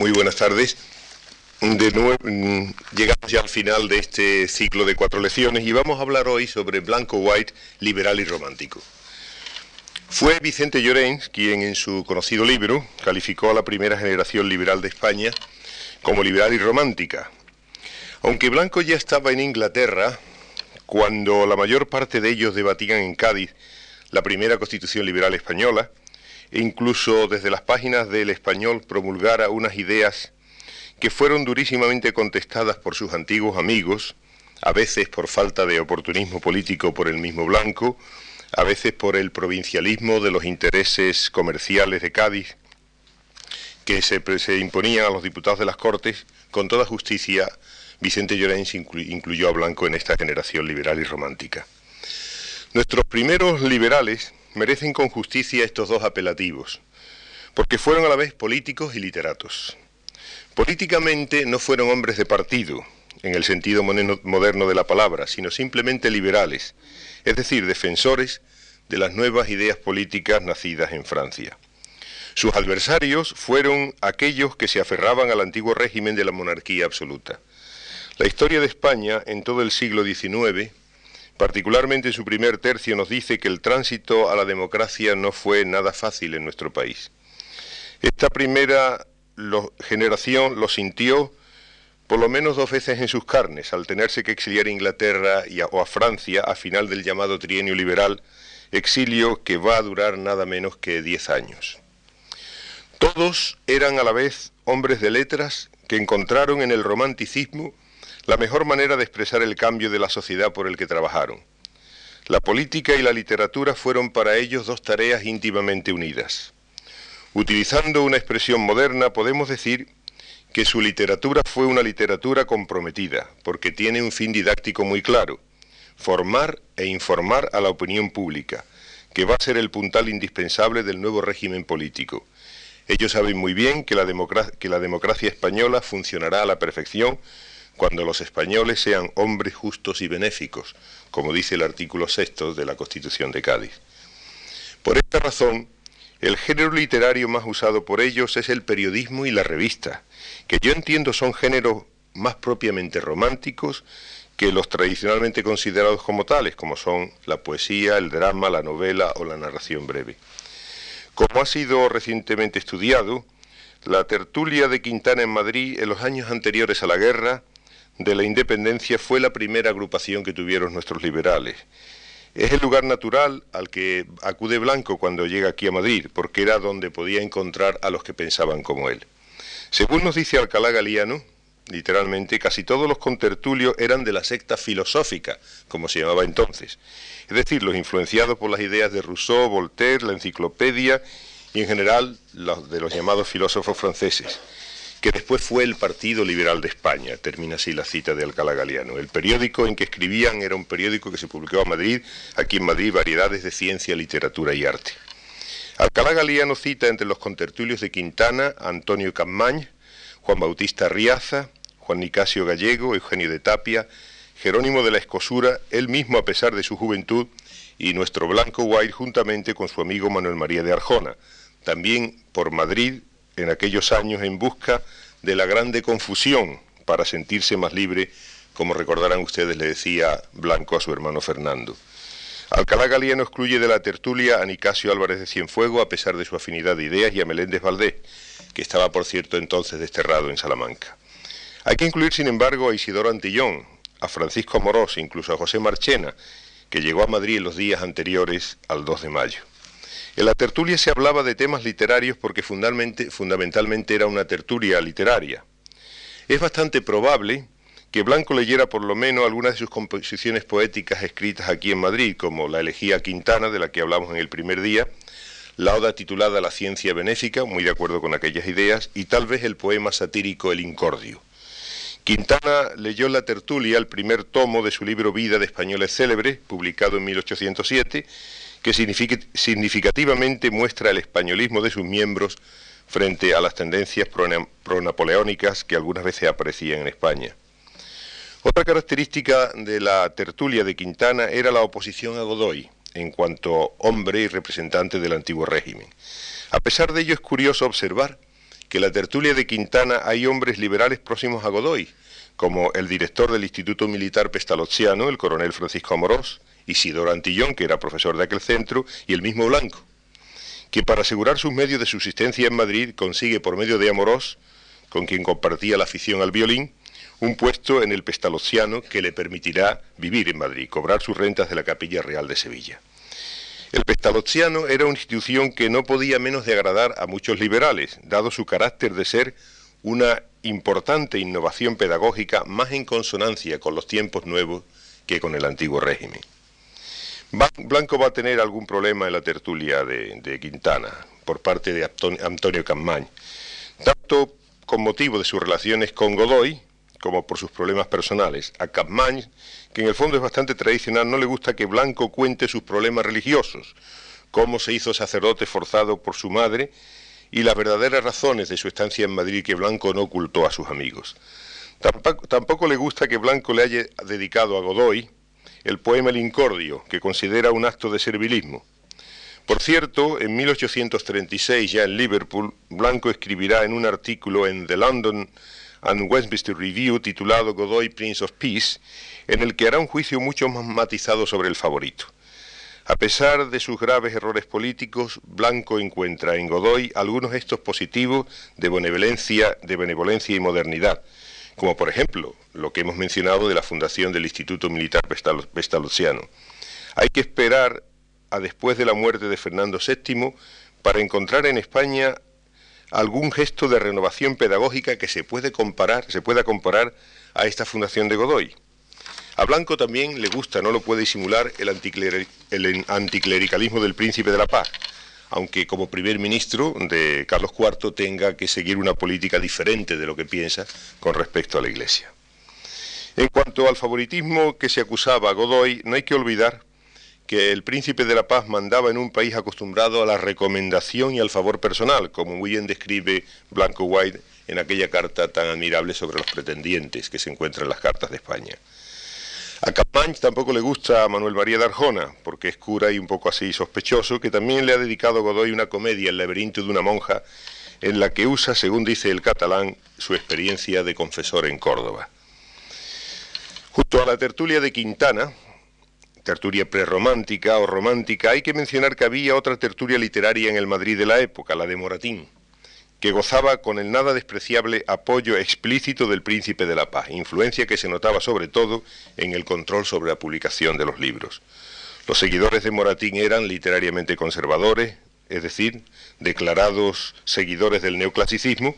Muy buenas tardes. Mm, llegamos ya al final de este ciclo de cuatro lecciones y vamos a hablar hoy sobre blanco, white, liberal y romántico. Fue Vicente Llorens quien en su conocido libro calificó a la primera generación liberal de España como liberal y romántica. Aunque Blanco ya estaba en Inglaterra, cuando la mayor parte de ellos debatían en Cádiz la primera constitución liberal española, e incluso desde las páginas del español promulgara unas ideas que fueron durísimamente contestadas por sus antiguos amigos, a veces por falta de oportunismo político por el mismo Blanco, a veces por el provincialismo de los intereses comerciales de Cádiz, que se, imponían a los diputados de las Cortes, con toda justicia, Vicente Llorens incluyó a Blanco en esta generación liberal y romántica. Nuestros primeros liberales merecen con justicia estos dos apelativos, porque fueron a la vez políticos y literatos. Políticamente no fueron hombres de partido, en el sentido moderno de la palabra, sino simplemente liberales, es decir, defensores de las nuevas ideas políticas nacidas en Francia. Sus adversarios fueron aquellos que se aferraban al antiguo régimen de la monarquía absoluta. La historia de España en todo el siglo XIX particularmente en su primer tercio, nos dice que el tránsito a la democracia no fue nada fácil en nuestro país. Esta primera generación lo sintió por lo menos dos veces en sus carnes, al tenerse que exiliar a Inglaterra o a Francia a final del llamado trienio liberal, exilio que va a durar nada menos que diez años. Todos eran a la vez hombres de letras que encontraron en el romanticismo la mejor manera de expresar el cambio de la sociedad por el que trabajaron. La política y la literatura fueron para ellos dos tareas íntimamente unidas. Utilizando una expresión moderna, podemos decir que su literatura fue una literatura comprometida, porque tiene un fin didáctico muy claro, formar e informar a la opinión pública, que va a ser el puntal indispensable del nuevo régimen político. Ellos saben muy bien que la, que la democracia española funcionará a la perfección cuando los españoles sean hombres justos y benéficos, como dice el artículo sexto de la Constitución de Cádiz. Por esta razón, el género literario más usado por ellos es el periodismo y la revista, que yo entiendo son géneros más propiamente románticos que los tradicionalmente considerados como tales, como son la poesía, el drama, la novela o la narración breve. Como ha sido recientemente estudiado, la tertulia de Quintana en Madrid en los años anteriores a la guerra de la independencia fue la primera agrupación que tuvieron nuestros liberales. Es el lugar natural al que acude Blanco cuando llega aquí a Madrid, porque era donde podía encontrar a los que pensaban como él. Según nos dice Alcalá Galiano, literalmente, casi todos los contertulios eran de la secta filosófica, como se llamaba entonces, es decir, los influenciados por las ideas de Rousseau, Voltaire, la enciclopedia y en general los de los llamados filósofos franceses que después fue el Partido Liberal de España, termina así la cita de Alcalá Galiano. El periódico en que escribían era un periódico que se publicó a Madrid, aquí en Madrid, variedades de ciencia, literatura y arte. Alcalá Galiano cita entre los contertulios de Quintana Antonio Campañ, Juan Bautista Riaza, Juan Nicasio Gallego, Eugenio de Tapia, Jerónimo de la Escosura, él mismo a pesar de su juventud, y nuestro Blanco White juntamente con su amigo Manuel María de Arjona, también por Madrid en aquellos años en busca de la grande confusión para sentirse más libre, como recordarán ustedes, le decía Blanco a su hermano Fernando. Alcalá Galiano excluye de la tertulia a Nicasio Álvarez de Cienfuego a pesar de su afinidad de ideas y a Meléndez Valdés, que estaba por cierto entonces desterrado en Salamanca. Hay que incluir sin embargo a Isidoro Antillón, a Francisco Morós incluso a José Marchena, que llegó a Madrid en los días anteriores al 2 de mayo. En la tertulia se hablaba de temas literarios porque fundamentalmente, era una tertulia literaria. Es bastante probable que Blanco leyera por lo menos algunas de sus composiciones poéticas escritas aquí en Madrid, como la elegía Quintana, de la que hablamos en el primer día, la oda titulada La ciencia benéfica, muy de acuerdo con aquellas ideas, y tal vez el poema satírico El Incordio. Quintana leyó en la tertulia el primer tomo de su libro Vida de Españoles Célebres, publicado en 1807, que significativamente muestra el españolismo de sus miembros frente a las tendencias pronapoleónicas que algunas veces aparecían en España. Otra característica de la tertulia de Quintana era la oposición a Godoy, en cuanto hombre y representante del antiguo régimen. A pesar de ello es curioso observar que en la tertulia de Quintana hay hombres liberales próximos a Godoy, como el director del Instituto Militar Pestalozziano, el coronel Francisco Amorós, Isidoro Antillón, que era profesor de aquel centro, y el mismo Blanco, que para asegurar sus medios de subsistencia en Madrid consigue por medio de Amorós, con quien compartía la afición al violín, un puesto en el Pestalozziano que le permitirá vivir en Madrid, cobrar sus rentas de la Capilla Real de Sevilla. El Pestalozziano era una institución que no podía menos de agradar a muchos liberales, dado su carácter de ser una importante innovación pedagógica más en consonancia con los tiempos nuevos que con el antiguo régimen. Blanco va a tener algún problema en la tertulia de, Quintana por parte de Antonio Campañ, tanto con motivo de sus relaciones con Godoy como por sus problemas personales. A Campañ, que en el fondo es bastante tradicional, no le gusta que Blanco cuente sus problemas religiosos, cómo se hizo sacerdote forzado por su madre y las verdaderas razones de su estancia en Madrid que Blanco no ocultó a sus amigos. Tampoco le gusta que Blanco le haya dedicado a Godoy, el poema El Incordio, que considera un acto de servilismo. Por cierto, en 1836, ya en Liverpool, Blanco escribirá en un artículo en The London and Westminster Review titulado Godoy Prince of Peace, en el que hará un juicio mucho más matizado sobre el favorito. A pesar de sus graves errores políticos, Blanco encuentra en Godoy algunos gestos positivos de benevolencia, de benevolencia y modernidad, como por ejemplo lo que hemos mencionado de la fundación del Instituto Militar Pestalozziano. Hay que esperar a después de la muerte de Fernando VII para encontrar en España algún gesto de renovación pedagógica que se puede comparar, se pueda comparar a esta fundación de Godoy. A Blanco también le gusta, no lo puede disimular, el, el anticlericalismo del príncipe de la paz, aunque como primer ministro de Carlos IV tenga que seguir una política diferente de lo que piensa con respecto a la Iglesia. En cuanto al favoritismo que se acusaba a Godoy, no hay que olvidar que el príncipe de la paz mandaba en un país acostumbrado a la recomendación y al favor personal, como muy bien describe Blanco White en aquella carta tan admirable sobre los pretendientes que se encuentra en las cartas de España. A Campañ tampoco le gusta a Manuel María de Arjona, porque es cura y un poco así sospechoso, que también le ha dedicado Godoy una comedia, El laberinto de una monja, en la que usa, según dice el catalán, su experiencia de confesor en Córdoba. Junto a la tertulia de Quintana, tertulia prerromántica o romántica, hay que mencionar que había otra tertulia literaria en el Madrid de la época, la de Moratín que gozaba con el nada despreciable apoyo explícito del príncipe de la paz, influencia que se notaba sobre todo en el control sobre la publicación de los libros. Los seguidores de Moratín eran literariamente conservadores, es decir, declarados seguidores del neoclasicismo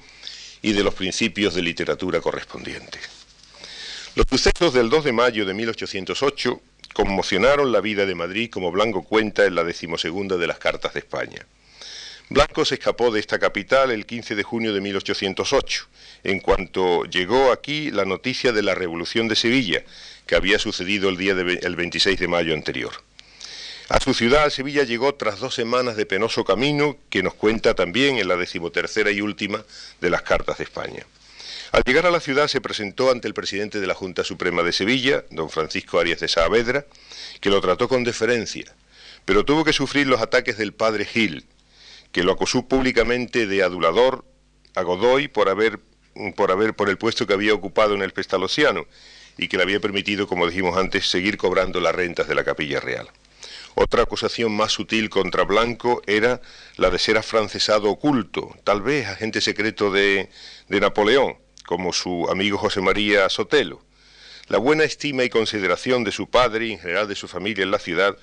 y de los principios de literatura correspondientes. Los sucesos del 2 de mayo de 1808 conmocionaron la vida de Madrid como Blanco cuenta en la decimosegunda de las Cartas de España. Blanco se escapó de esta capital el 15 de junio de 1808, en cuanto llegó aquí la noticia de la Revolución de Sevilla, que había sucedido el día del 26 de mayo anterior. A su ciudad, Sevilla, llegó tras dos semanas de penoso camino que nos cuenta también en la decimotercera y última de las Cartas de España. Al llegar a la ciudad se presentó ante el presidente de la Junta Suprema de Sevilla, don Francisco Arias de Saavedra, que lo trató con deferencia, pero tuvo que sufrir los ataques del padre Gil, que lo acusó públicamente de adulador a Godoy por haber, por haber por el puesto que había ocupado en el Pestalozziano y que le había permitido, como dijimos antes, seguir cobrando las rentas de la Capilla Real. Otra acusación más sutil contra Blanco era la de ser afrancesado oculto, tal vez agente secreto de, de Napoleón, como su amigo José María Sotelo. La buena estima y consideración de su padre y en general de su familia en la ciudad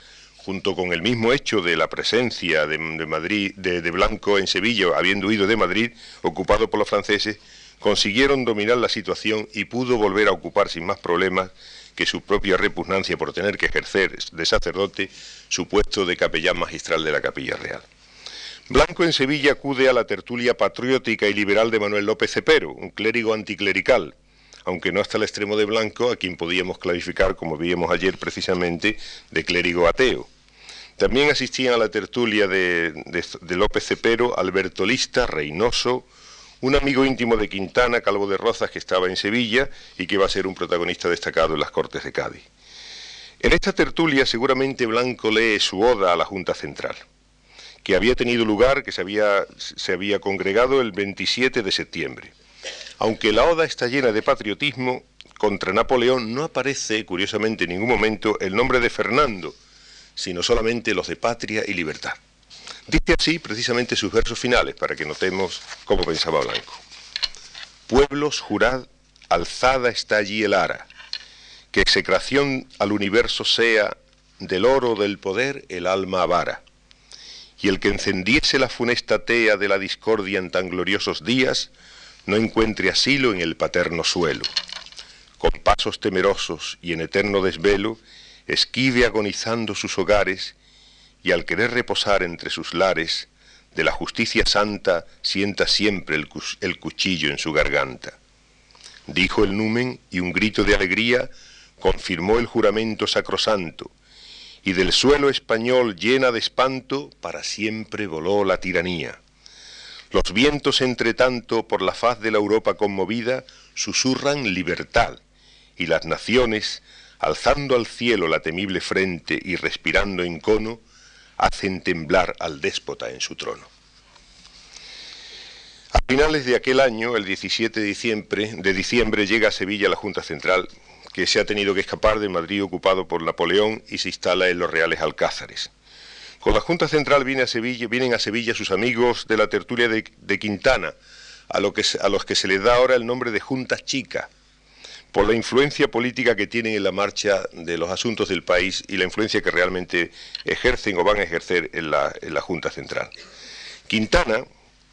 junto con el mismo hecho de la presencia de, Madrid, de, Blanco en Sevilla, habiendo huido de Madrid, ocupado por los franceses, consiguieron dominar la situación y pudo volver a ocupar sin más problemas que su propia repugnancia por tener que ejercer de sacerdote su puesto de capellán magistral de la Capilla Real. Blanco en Sevilla acude a la tertulia patriótica y liberal de Manuel López Cepero, un clérigo anticlerical, aunque no hasta el extremo de Blanco, a quien podíamos clarificar, como vimos ayer precisamente, de clérigo ateo. También asistían a la tertulia de, López Cepero, Alberto Lista, Reynoso, un amigo íntimo de Quintana, Calvo de Rozas, que estaba en Sevilla y que va a ser un protagonista destacado en las Cortes de Cádiz. En esta tertulia seguramente Blanco lee su oda a la Junta Central, que había tenido lugar, que se había, se había congregado el 27 de septiembre. Aunque la oda está llena de patriotismo, contra Napoleón no aparece, curiosamente, en ningún momento el nombre de Fernando, sino solamente los de patria y libertad. Dice así precisamente sus versos finales, para que notemos cómo pensaba Blanco. Pueblos, jurad, alzada está allí el ara, que execración al universo sea del oro del poder el alma avara, y el que encendiese la funesta tea de la discordia en tan gloriosos días, no encuentre asilo en el paterno suelo. Con pasos temerosos y en eterno desvelo, esquive agonizando sus hogares, y al querer reposar entre sus lares, de la justicia santa sienta siempre el, cuchillo en su garganta. Dijo el numen, y un grito de alegría confirmó el juramento sacrosanto, y del suelo español llena de espanto para siempre voló la tiranía. Los vientos, entre tanto, por la faz de la Europa conmovida, susurran libertad, y las naciones, alzando al cielo la temible frente y respirando en cono, hacen temblar al déspota en su trono. A finales de aquel año, el 17 de diciembre, llega a Sevilla la Junta Central, que se ha tenido que escapar de Madrid ocupado por Napoleón y se instala en los Reales Alcázares. Con la Junta Central viene a Sevilla, vienen a Sevilla sus amigos de la tertulia de, Quintana, a, a los que se les da ahora el nombre de Junta Chica, por la influencia política que tienen en la marcha de los asuntos del país y la influencia que realmente ejercen o van a ejercer en la, Junta Central. Quintana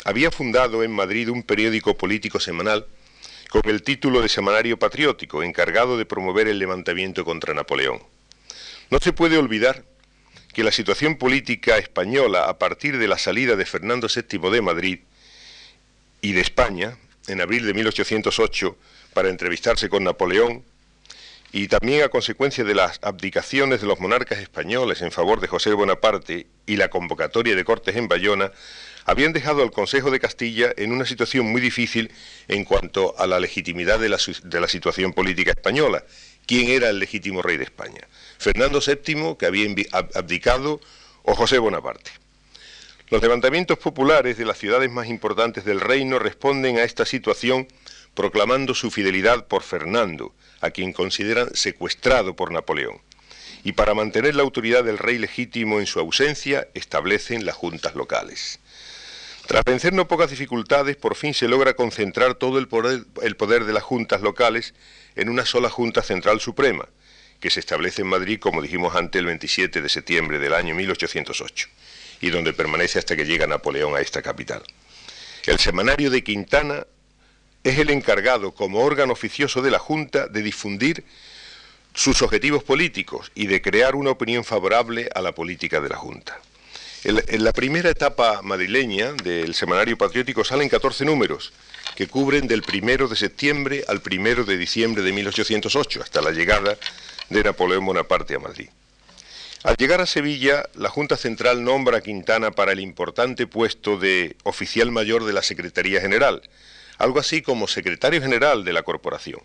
había fundado en Madrid un periódico político semanal con el título de Semanario Patriótico, encargado de promover el levantamiento contra Napoleón. No se puede olvidar que la situación política española a partir de la salida de Fernando VII de Madrid y de España, en abril de 1808, para entrevistarse con Napoleón, y también a consecuencia de las abdicaciones de los monarcas españoles en favor de José Bonaparte y la convocatoria de Cortes en Bayona, habían dejado al Consejo de Castilla en una situación muy difícil en cuanto a la legitimidad de la, situación política española. ¿Quién era el legítimo rey de España? Fernando VII, que había abdicado, o José Bonaparte. Los levantamientos populares de las ciudades más importantes del reino responden a esta situación proclamando su fidelidad por Fernando, a quien consideran secuestrado por Napoleón. Y para mantener la autoridad del rey legítimo en su ausencia, establecen las juntas locales. Tras vencer no pocas dificultades, por fin se logra concentrar todo el poder, de las juntas locales en una sola Junta Central Suprema, que se establece en Madrid, como dijimos antes, el 27 de septiembre del año 1808, y donde permanece hasta que llega Napoleón a esta capital. El semanario de Quintana es el encargado, como órgano oficioso de la Junta, de difundir sus objetivos políticos y de crear una opinión favorable a la política de la Junta. En la primera etapa madrileña del Semanario Patriótico salen 14 números que cubren del 1 de septiembre al 1 de diciembre de 1808, hasta la llegada de Napoleón Bonaparte a Madrid. Al llegar a Sevilla, la Junta Central nombra a Quintana para el importante puesto de oficial mayor de la Secretaría General, algo así como secretario general de la corporación.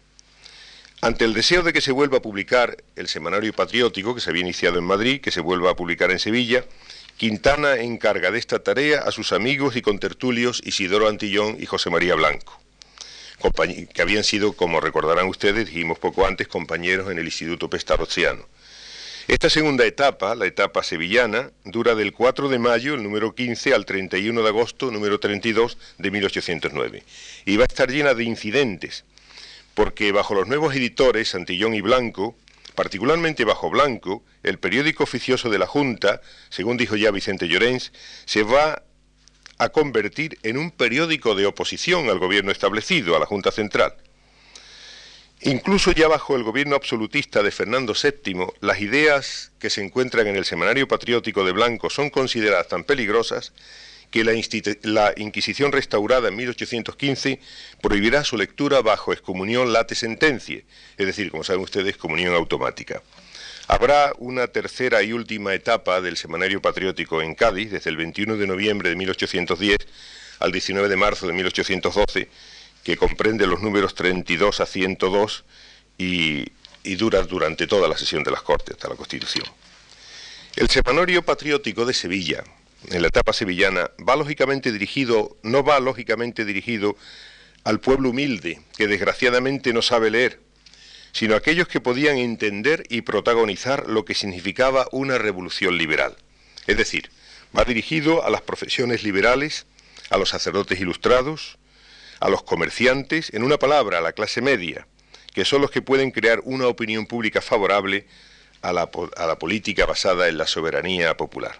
Ante el deseo de que se vuelva a publicar el semanario patriótico que se había iniciado en Madrid, que se vuelva a publicar en Sevilla, Quintana encarga de esta tarea a sus amigos y contertulios Isidoro Antillón y José María Blanco que habían sido, como recordarán ustedes, dijimos poco antes, compañeros en el Instituto Pestarociano. Esta segunda etapa, la etapa sevillana, dura del 4 de mayo, el número 15, al 31 de agosto, número 32 de 1809. Y va a estar llena de incidentes, porque bajo los nuevos editores, Santillón y Blanco, particularmente bajo Blanco, el periódico oficioso de la Junta, según dijo ya Vicente Llorens, se va a convertir en un periódico de oposición al gobierno establecido, a la Junta Central. Incluso ya bajo el gobierno absolutista de Fernando VII, las ideas que se encuentran en el Semanario Patriótico de Blanco son consideradas tan peligrosas que la, Inquisición restaurada en 1815 prohibirá su lectura bajo excomunión late sentencia, es decir, como saben ustedes, comunión automática. Habrá una tercera y última etapa del Semanario Patriótico en Cádiz, desde el 21 de noviembre de 1810 al 19 de marzo de 1812, que comprende los números 32 a 102 y, dura durante toda la sesión de las Cortes hasta la Constitución. El Semanario Patriótico de Sevilla en la etapa sevillana, va lógicamente dirigido, no va lógicamente dirigido al pueblo humilde, que desgraciadamente no sabe leer, sino a aquellos que podían entender y protagonizar lo que significaba una revolución liberal. Es decir, va dirigido a las profesiones liberales, a los sacerdotes ilustrados, a los comerciantes, en una palabra, a la clase media, que son los que pueden crear una opinión pública favorable a la, política basada en la soberanía popular.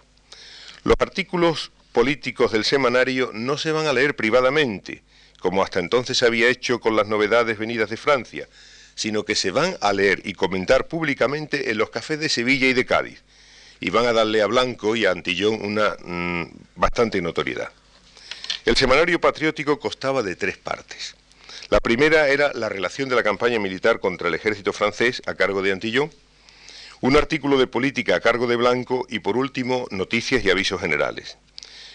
Los artículos políticos del semanario no se van a leer privadamente, como hasta entonces se había hecho con las novedades venidas de Francia, sino que se van a leer y comentar públicamente en los cafés de Sevilla y de Cádiz, y van a darle a Blanco y a Antillón una mm, bastante notoriedad. El semanario patriótico constaba de tres partes. La primera era la relación de la campaña militar contra el ejército francés a cargo de Antillón, un artículo de política a cargo de Blanco y por último noticias y avisos generales.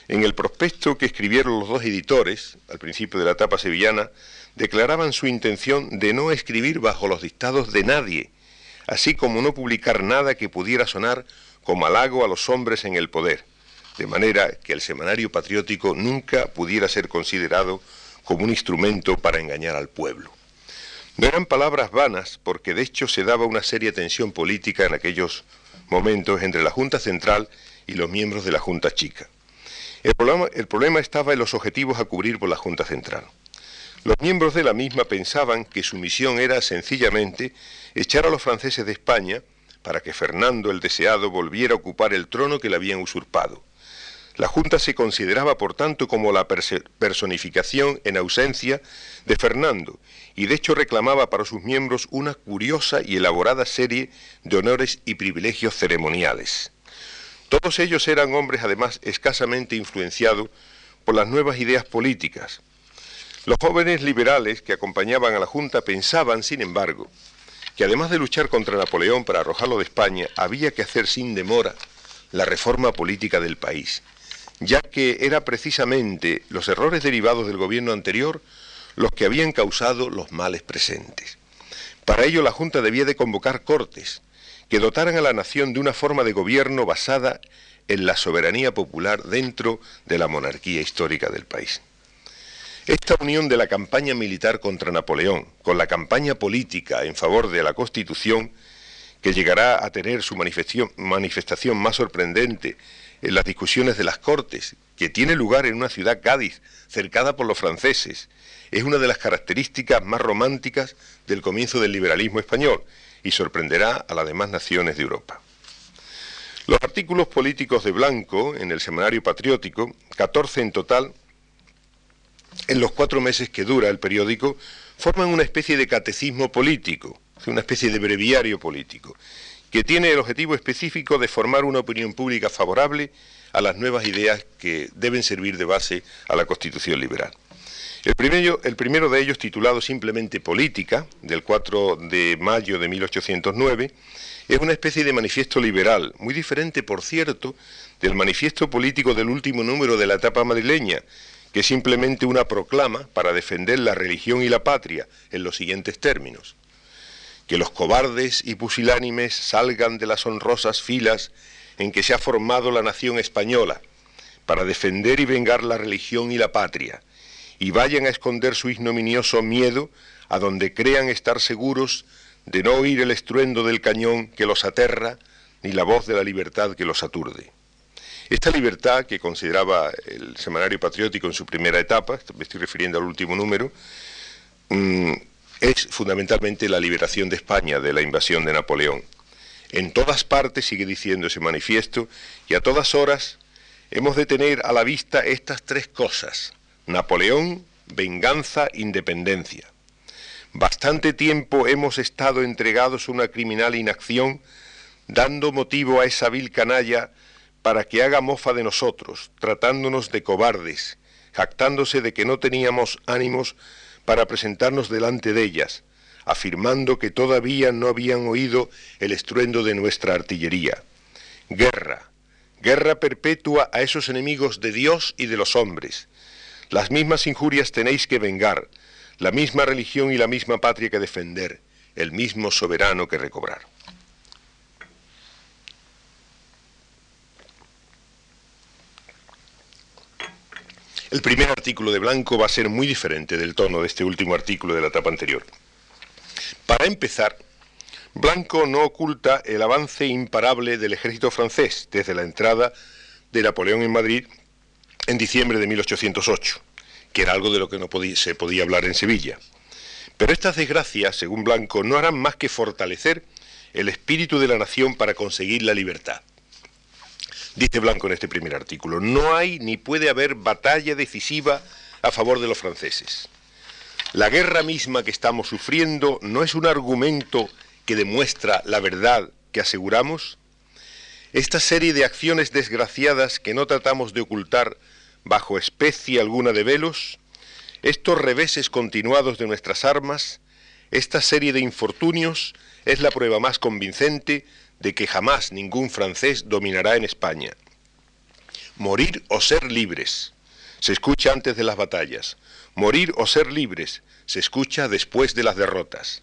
En el prospecto que escribieron los dos editores, al principio de la etapa sevillana, declaraban su intención de no escribir bajo los dictados de nadie, así como no publicar nada que pudiera sonar como halago a los hombres en el poder, de manera que el semanario patriótico nunca pudiera ser considerado como un instrumento para engañar al pueblo. No eran palabras vanas, porque de hecho se daba una seria tensión política en aquellos momentos entre la Junta Central y los miembros de la Junta Chica. El problema, estaba en los objetivos a cubrir por la Junta Central. Los miembros de la misma pensaban que su misión era sencillamente echar a los franceses de España para que Fernando el Deseado volviera a ocupar el trono que le habían usurpado. La Junta se consideraba, por tanto, como la personificación en ausencia de Fernando y de hecho reclamaba para sus miembros una curiosa y elaborada serie de honores y privilegios ceremoniales. Todos ellos eran hombres además escasamente influenciados por las nuevas ideas políticas. Los jóvenes liberales que acompañaban a la Junta pensaban, sin embargo, que además de luchar contra Napoleón para arrojarlo de España, había que hacer sin demora la reforma política del país ya que era precisamente los errores derivados del gobierno anterior los que habían causado los males presentes. Para ello la Junta debía de convocar cortes que dotaran a la nación de una forma de gobierno basada en la soberanía popular dentro de la monarquía histórica del país. Esta unión de la campaña militar contra Napoleón con la campaña política en favor de la Constitución, que llegará a tener su manifestación más sorprendente en las discusiones de las Cortes, que tiene lugar en una ciudad Cádiz, cercada por los franceses, es una de las características más románticas del comienzo del liberalismo español y sorprenderá a las demás naciones de Europa. Los artículos políticos de Blanco en el Semanario Patriótico, 14 en total, en los cuatro meses que dura el periódico, forman una especie de catecismo político, una especie de breviario político, que tiene el objetivo específico de formar una opinión pública favorable a las nuevas ideas que deben servir de base a la Constitución liberal. El primero, de ellos, titulado simplemente Política, del 4 de mayo de 1809, es una especie de manifiesto liberal, muy diferente, por cierto, del manifiesto político del último número de la etapa madrileña, que es simplemente una proclama para defender la religión y la patria en los siguientes términos que los cobardes y pusilánimes salgan de las honrosas filas en que se ha formado la nación española, para defender y vengar la religión y la patria, y vayan a esconder su ignominioso miedo a donde crean estar seguros de no oír el estruendo del cañón que los aterra, ni la voz de la libertad que los aturde. Esta libertad que consideraba el Semanario Patriótico en su primera etapa, me estoy refiriendo al último número, mm, es fundamentalmente la liberación de España de la invasión de Napoleón. En todas partes, sigue diciendo ese manifiesto, y a todas horas hemos de tener a la vista estas tres cosas, Napoleón, venganza, independencia. Bastante tiempo hemos estado entregados a una criminal inacción, dando motivo a esa vil canalla para que haga mofa de nosotros, tratándonos de cobardes, jactándose de que no teníamos ánimos para presentarnos delante de ellas, afirmando que todavía no habían oído el estruendo de nuestra artillería. Guerra, guerra perpetua a esos enemigos de Dios y de los hombres. Las mismas injurias tenéis que vengar, la misma religión y la misma patria que defender, el mismo soberano que recobrar. El primer artículo de Blanco va a ser muy diferente del tono de este último artículo de la etapa anterior. Para empezar, Blanco no oculta el avance imparable del ejército francés desde la entrada de Napoleón en Madrid en diciembre de 1808, que era algo de lo que no se podía hablar en Sevilla. Pero estas desgracias, según Blanco, no harán más que fortalecer el espíritu de la nación para conseguir la libertad. Dice Blanco en este primer artículo, no hay ni puede haber batalla decisiva a favor de los franceses. La guerra misma que estamos sufriendo no es un argumento que demuestra la verdad que aseguramos. Esta serie de acciones desgraciadas que no tratamos de ocultar bajo especie alguna de velos, estos reveses continuados de nuestras armas, esta serie de infortunios es la prueba más convincente de que jamás ningún francés dominará en España. Morir o ser libres. Se escucha antes de las batallas. Morir o ser libres. Se escucha después de las derrotas.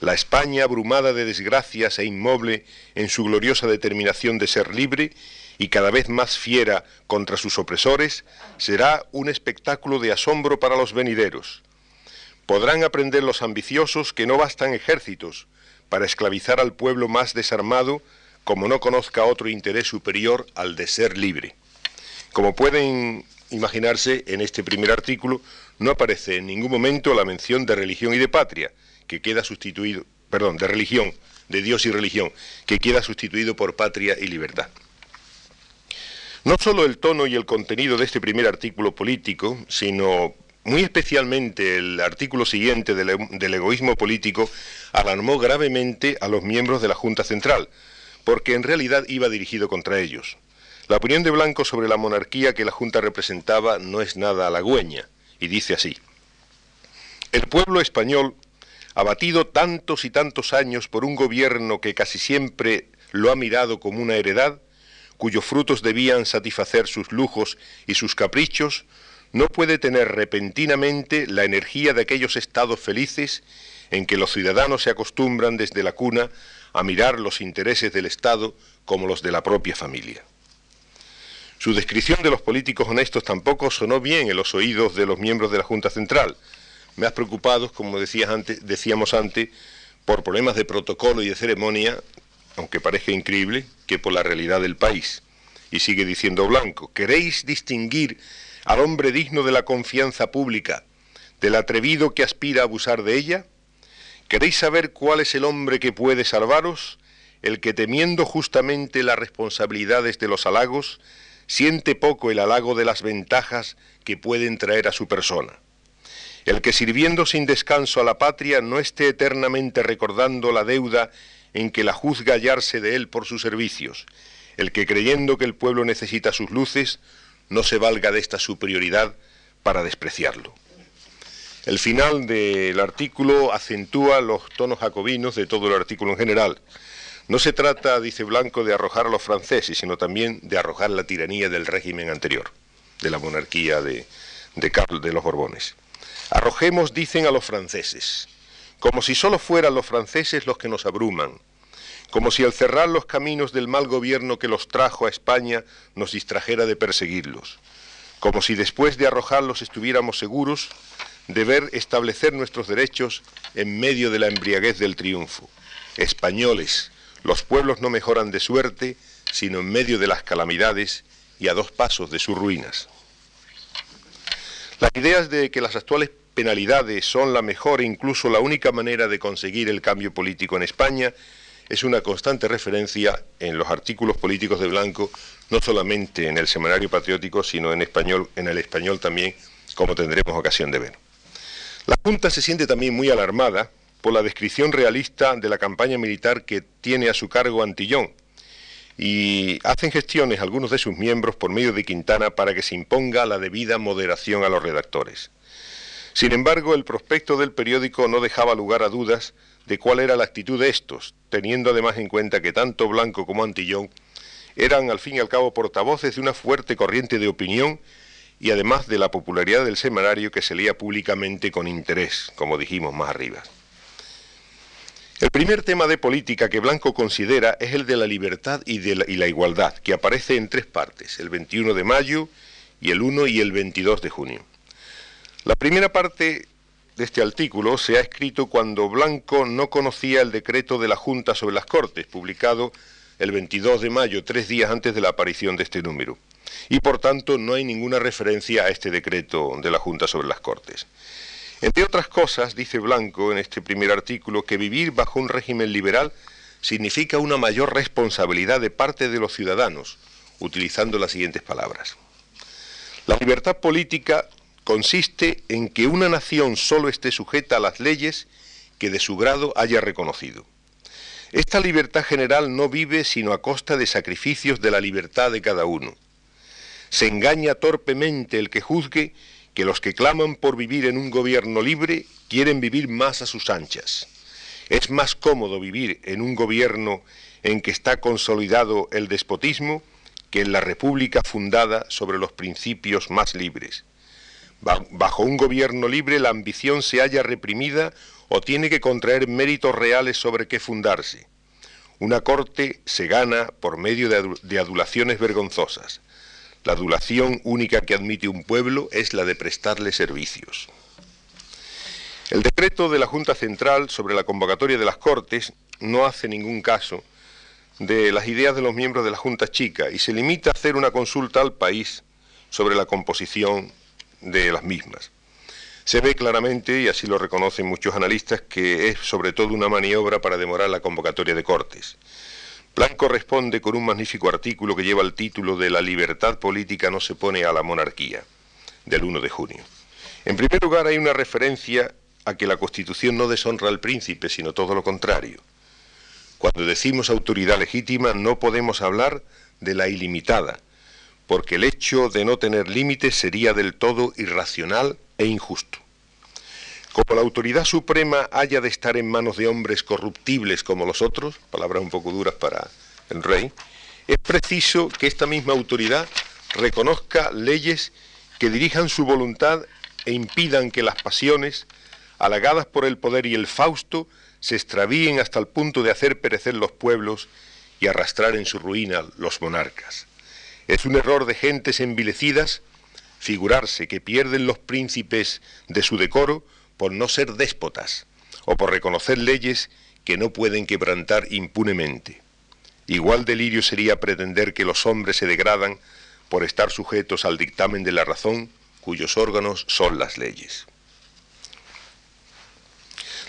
La España abrumada de desgracias e inmoble en su gloriosa determinación de ser libre y cada vez más fiera contra sus opresores, será un espectáculo de asombro para los venideros. Podrán aprender los ambiciosos que no bastan ejércitos, para esclavizar al pueblo más desarmado como no conozca otro interés superior al de ser libre. Como pueden imaginarse, en este primer artículo no aparece en ningún momento la mención de religión y de patria, que queda sustituido, perdón, de religión, de Dios y religión, que queda sustituido por patria y libertad. No solo el tono y el contenido de este primer artículo político, sino muy especialmente el artículo siguiente del, egoísmo político alarmó gravemente a los miembros de la Junta Central, porque en realidad iba dirigido contra ellos. La opinión de Blanco sobre la monarquía que la Junta representaba no es nada halagüeña, y dice así. El pueblo español, abatido tantos y tantos años por un gobierno que casi siempre lo ha mirado como una heredad, cuyos frutos debían satisfacer sus lujos y sus caprichos, no puede tener repentinamente la energía de aquellos estados felices en que los ciudadanos se acostumbran desde la cuna a mirar los intereses del Estado como los de la propia familia. Su descripción de los políticos honestos tampoco sonó bien en los oídos de los miembros de la Junta Central, más preocupados, como decíamos antes, por problemas de protocolo y de ceremonia, aunque parezca increíble, que por la realidad del país. Y sigue diciendo Blanco, ¿queréis distinguir al hombre digno de la confianza pública, del atrevido que aspira a abusar de ella? ¿Queréis saber cuál es el hombre que puede salvaros? El que temiendo justamente las responsabilidades de los halagos, siente poco el halago de las ventajas que pueden traer a su persona. El que sirviendo sin descanso a la patria no esté eternamente recordando la deuda en que la juzga hallarse de él por sus servicios, el que creyendo que el pueblo necesita sus luces, no se valga de esta superioridad para despreciarlo. El final del artículo acentúa los tonos jacobinos de todo el artículo en general. No se trata, dice Blanco, de arrojar a los franceses, sino también de arrojar la tiranía del régimen anterior, de la monarquía de, Carlos de los Borbones. Arrojemos, dicen, a los franceses, como si solo fueran los franceses los que nos abruman, como si al cerrar los caminos del mal gobierno que los trajo a España nos distrajera de perseguirlos, como si después de arrojarlos estuviéramos seguros de ver establecer nuestros derechos en medio de la embriaguez del triunfo. Españoles, los pueblos no mejoran de suerte, sino en medio de las calamidades y a dos pasos de sus ruinas. Las ideas de que las actuales penalidades son la mejor e incluso la única manera de conseguir el cambio político en España es una constante referencia en los artículos políticos de Blanco, no solamente en el semanario patriótico, sino en español, en el español también, como tendremos ocasión de ver. La Junta se siente también muy alarmada por la descripción realista de la campaña militar que tiene a su cargo Antillón, y hacen gestiones algunos de sus miembros por medio de Quintana para que se imponga la debida moderación a los redactores. Sin embargo, el prospecto del periódico no dejaba lugar a dudas de cuál era la actitud de estos, teniendo además en cuenta que tanto Blanco como Antillón eran al fin y al cabo portavoces de una fuerte corriente de opinión y además de la popularidad del semanario que se leía públicamente con interés, como dijimos más arriba. El primer tema de política que Blanco considera es el de la libertad y, de la, igualdad, que aparece en tres partes, el 21 de mayo y el 1 y el 22 de junio. La primera parte de este artículo se ha escrito cuando Blanco no conocía el decreto de la Junta sobre las Cortes, publicado el 22 de mayo, tres días antes de la aparición de este número. Y por tanto no hay ninguna referencia a este decreto de la Junta sobre las Cortes. Entre otras cosas, dice Blanco en este primer artículo, que vivir bajo un régimen liberal significa una mayor responsabilidad de parte de los ciudadanos, utilizando las siguientes palabras. La libertad política consiste en que una nación solo esté sujeta a las leyes que de su grado haya reconocido. Esta libertad general no vive sino a costa de sacrificios de la libertad de cada uno. Se engaña torpemente el que juzgue que los que claman por vivir en un gobierno libre quieren vivir más a sus anchas. Es más cómodo vivir en un gobierno en que está consolidado el despotismo que en la república fundada sobre los principios más libres. Bajo un gobierno libre la ambición se halla reprimida o tiene que contraer méritos reales sobre qué fundarse. Una corte se gana por medio de adulaciones vergonzosas. La adulación única que admite un pueblo es la de prestarle servicios. El decreto de la Junta Central sobre la convocatoria de las Cortes no hace ningún caso de las ideas de los miembros de la Junta Chica y se limita a hacer una consulta al país sobre la composición de las mismas. Se ve claramente, y así lo reconocen muchos analistas, que es sobre todo una maniobra para demorar la convocatoria de Cortes. Blanco responde con un magnífico artículo que lleva el título de La libertad política no se pone a la monarquía, del 1 de junio. En primer lugar, hay una referencia a que la Constitución no deshonra al príncipe, sino todo lo contrario. Cuando decimos autoridad legítima no podemos hablar de la ilimitada, porque el hecho de no tener límites sería del todo irracional e injusto. Como la autoridad suprema haya de estar en manos de hombres corruptibles como los otros, palabras un poco duras para el rey, es preciso que esta misma autoridad reconozca leyes que dirijan su voluntad e impidan que las pasiones, halagadas por el poder y el fausto, se extravíen hasta el punto de hacer perecer los pueblos y arrastrar en su ruina los monarcas. Es un error de gentes envilecidas figurarse que pierden los príncipes de su decoro por no ser déspotas o por reconocer leyes que no pueden quebrantar impunemente. Igual delirio sería pretender que los hombres se degradan por estar sujetos al dictamen de la razón, cuyos órganos son las leyes.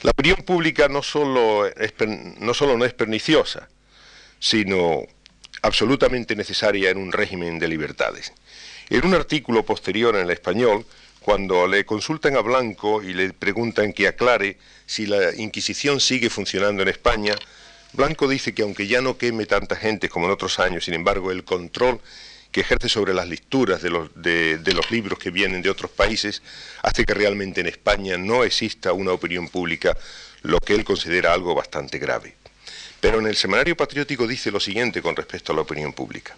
La opinión pública no solo, no solo no es perniciosa, sino absolutamente necesaria en un régimen de libertades. En un artículo posterior en el español, cuando le consultan a Blanco y le preguntan que aclare si la Inquisición sigue funcionando en España, Blanco dice que aunque ya no queme tanta gente como en otros años, sin embargo el control que ejerce sobre las lecturas de los, de los libros que vienen de otros países hace que realmente en España no exista una opinión pública, lo que él considera algo bastante grave. Pero en el Semanario Patriótico dice lo siguiente con respecto a la opinión pública.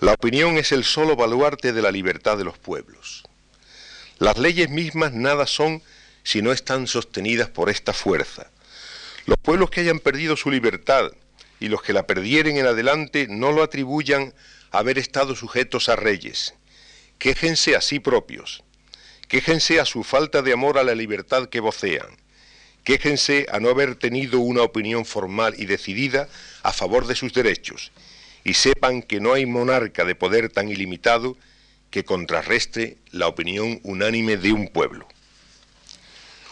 La opinión es el solo baluarte de la libertad de los pueblos. Las leyes mismas nada son si no están sostenidas por esta fuerza. Los pueblos que hayan perdido su libertad y los que la perdieren en adelante no lo atribuyan a haber estado sujetos a reyes. Quéjense a sí propios. Quéjense a su falta de amor a la libertad que vocean. Quéjense a no haber tenido una opinión formal y decidida a favor de sus derechos y sepan que no hay monarca de poder tan ilimitado que contrarreste la opinión unánime de un pueblo.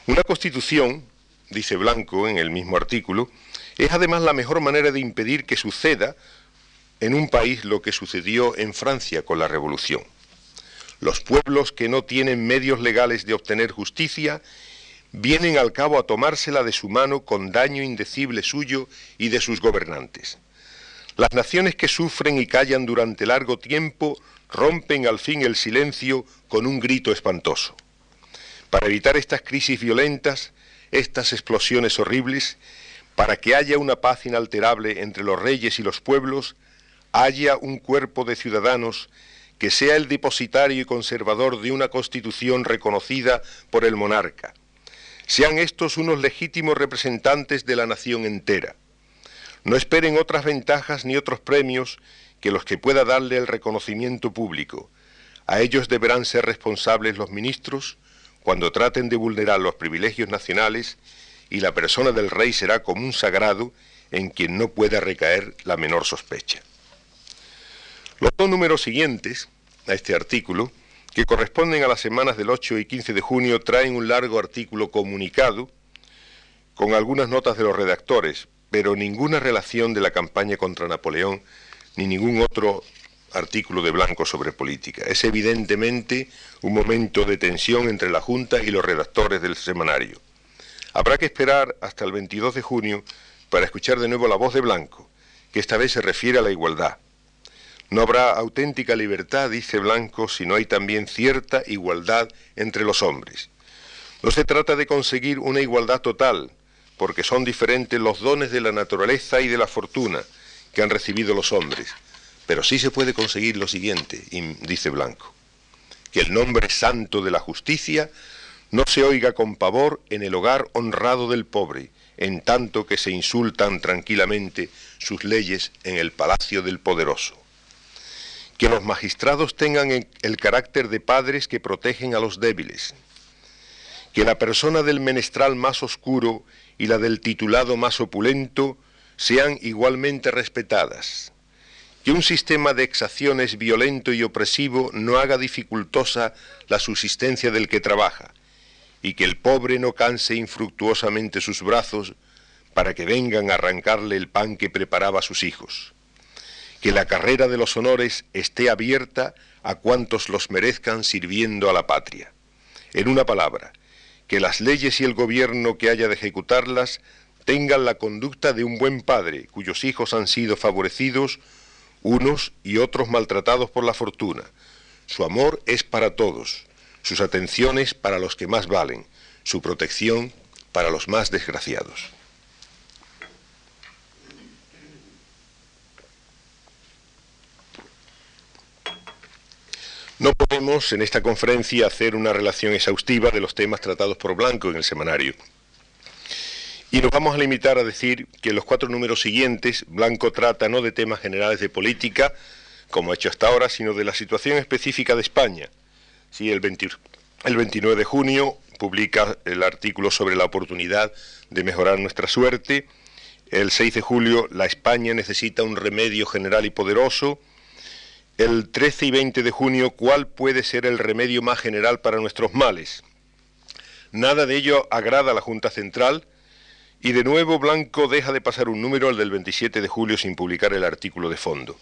Una constitución, dice Blanco en el mismo artículo, es además la mejor manera de impedir que suceda en un país lo que sucedió en Francia con la Revolución. Los pueblos que no tienen medios legales de obtener justicia vienen al cabo a tomársela de su mano con daño indecible suyo y de sus gobernantes. Las naciones que sufren y callan durante largo tiempo rompen al fin el silencio con un grito espantoso. Para evitar estas crisis violentas, estas explosiones horribles, para que haya una paz inalterable entre los reyes y los pueblos, haya un cuerpo de ciudadanos que sea el depositario y conservador de una constitución reconocida por el monarca, sean estos unos legítimos representantes de la nación entera. No esperen otras ventajas ni otros premios que los que pueda darle el reconocimiento público. A ellos deberán ser responsables los ministros cuando traten de vulnerar los privilegios nacionales y la persona del rey será como un sagrado en quien no pueda recaer la menor sospecha. Los dos números siguientes a este artículo, que corresponden a las semanas del 8 y 15 de junio, traen un largo artículo comunicado con algunas notas de los redactores, pero ninguna relación de la campaña contra Napoleón ni ningún otro artículo de Blanco sobre política. Es evidentemente un momento de tensión entre la Junta y los redactores del semanario. Habrá que esperar hasta el 22 de junio para escuchar de nuevo la voz de Blanco, que esta vez se refiere a la igualdad. No habrá auténtica libertad, dice Blanco, si no hay también cierta igualdad entre los hombres. No se trata de conseguir una igualdad total, porque son diferentes los dones de la naturaleza y de la fortuna que han recibido los hombres. Pero sí se puede conseguir lo siguiente, dice Blanco, que el nombre santo de la justicia no se oiga con pavor en el hogar honrado del pobre, en tanto que se insultan tranquilamente sus leyes en el palacio del poderoso. Que los magistrados tengan el carácter de padres que protegen a los débiles. Que la persona del menestral más oscuro y la del titulado más opulento sean igualmente respetadas. Que un sistema de exacciones violento y opresivo no haga dificultosa la subsistencia del que trabaja, y que el pobre no canse infructuosamente sus brazos para que vengan a arrancarle el pan que preparaba a sus hijos. Que la carrera de los honores esté abierta a cuantos los merezcan sirviendo a la patria. En una palabra, que las leyes y el gobierno que haya de ejecutarlas tengan la conducta de un buen padre cuyos hijos han sido favorecidos, unos y otros maltratados por la fortuna. Su amor es para todos, sus atenciones para los que más valen, su protección para los más desgraciados. No podemos en esta conferencia hacer una relación exhaustiva de los temas tratados por Blanco en el semanario. Y nos vamos a limitar a decir que en los cuatro números siguientes Blanco trata no de temas generales de política, como ha hecho hasta ahora, sino de la situación específica de España, Sí, el, 29 de junio publica el artículo sobre la oportunidad de mejorar nuestra suerte. El 6 de julio, la España necesita un remedio general y poderoso. El 13 y 20 de junio, ¿cuál puede ser el remedio más general para nuestros males? Nada de ello agrada a la Junta Central y de nuevo Blanco deja de pasar un número, el del 27 de julio, sin publicar el artículo de fondo.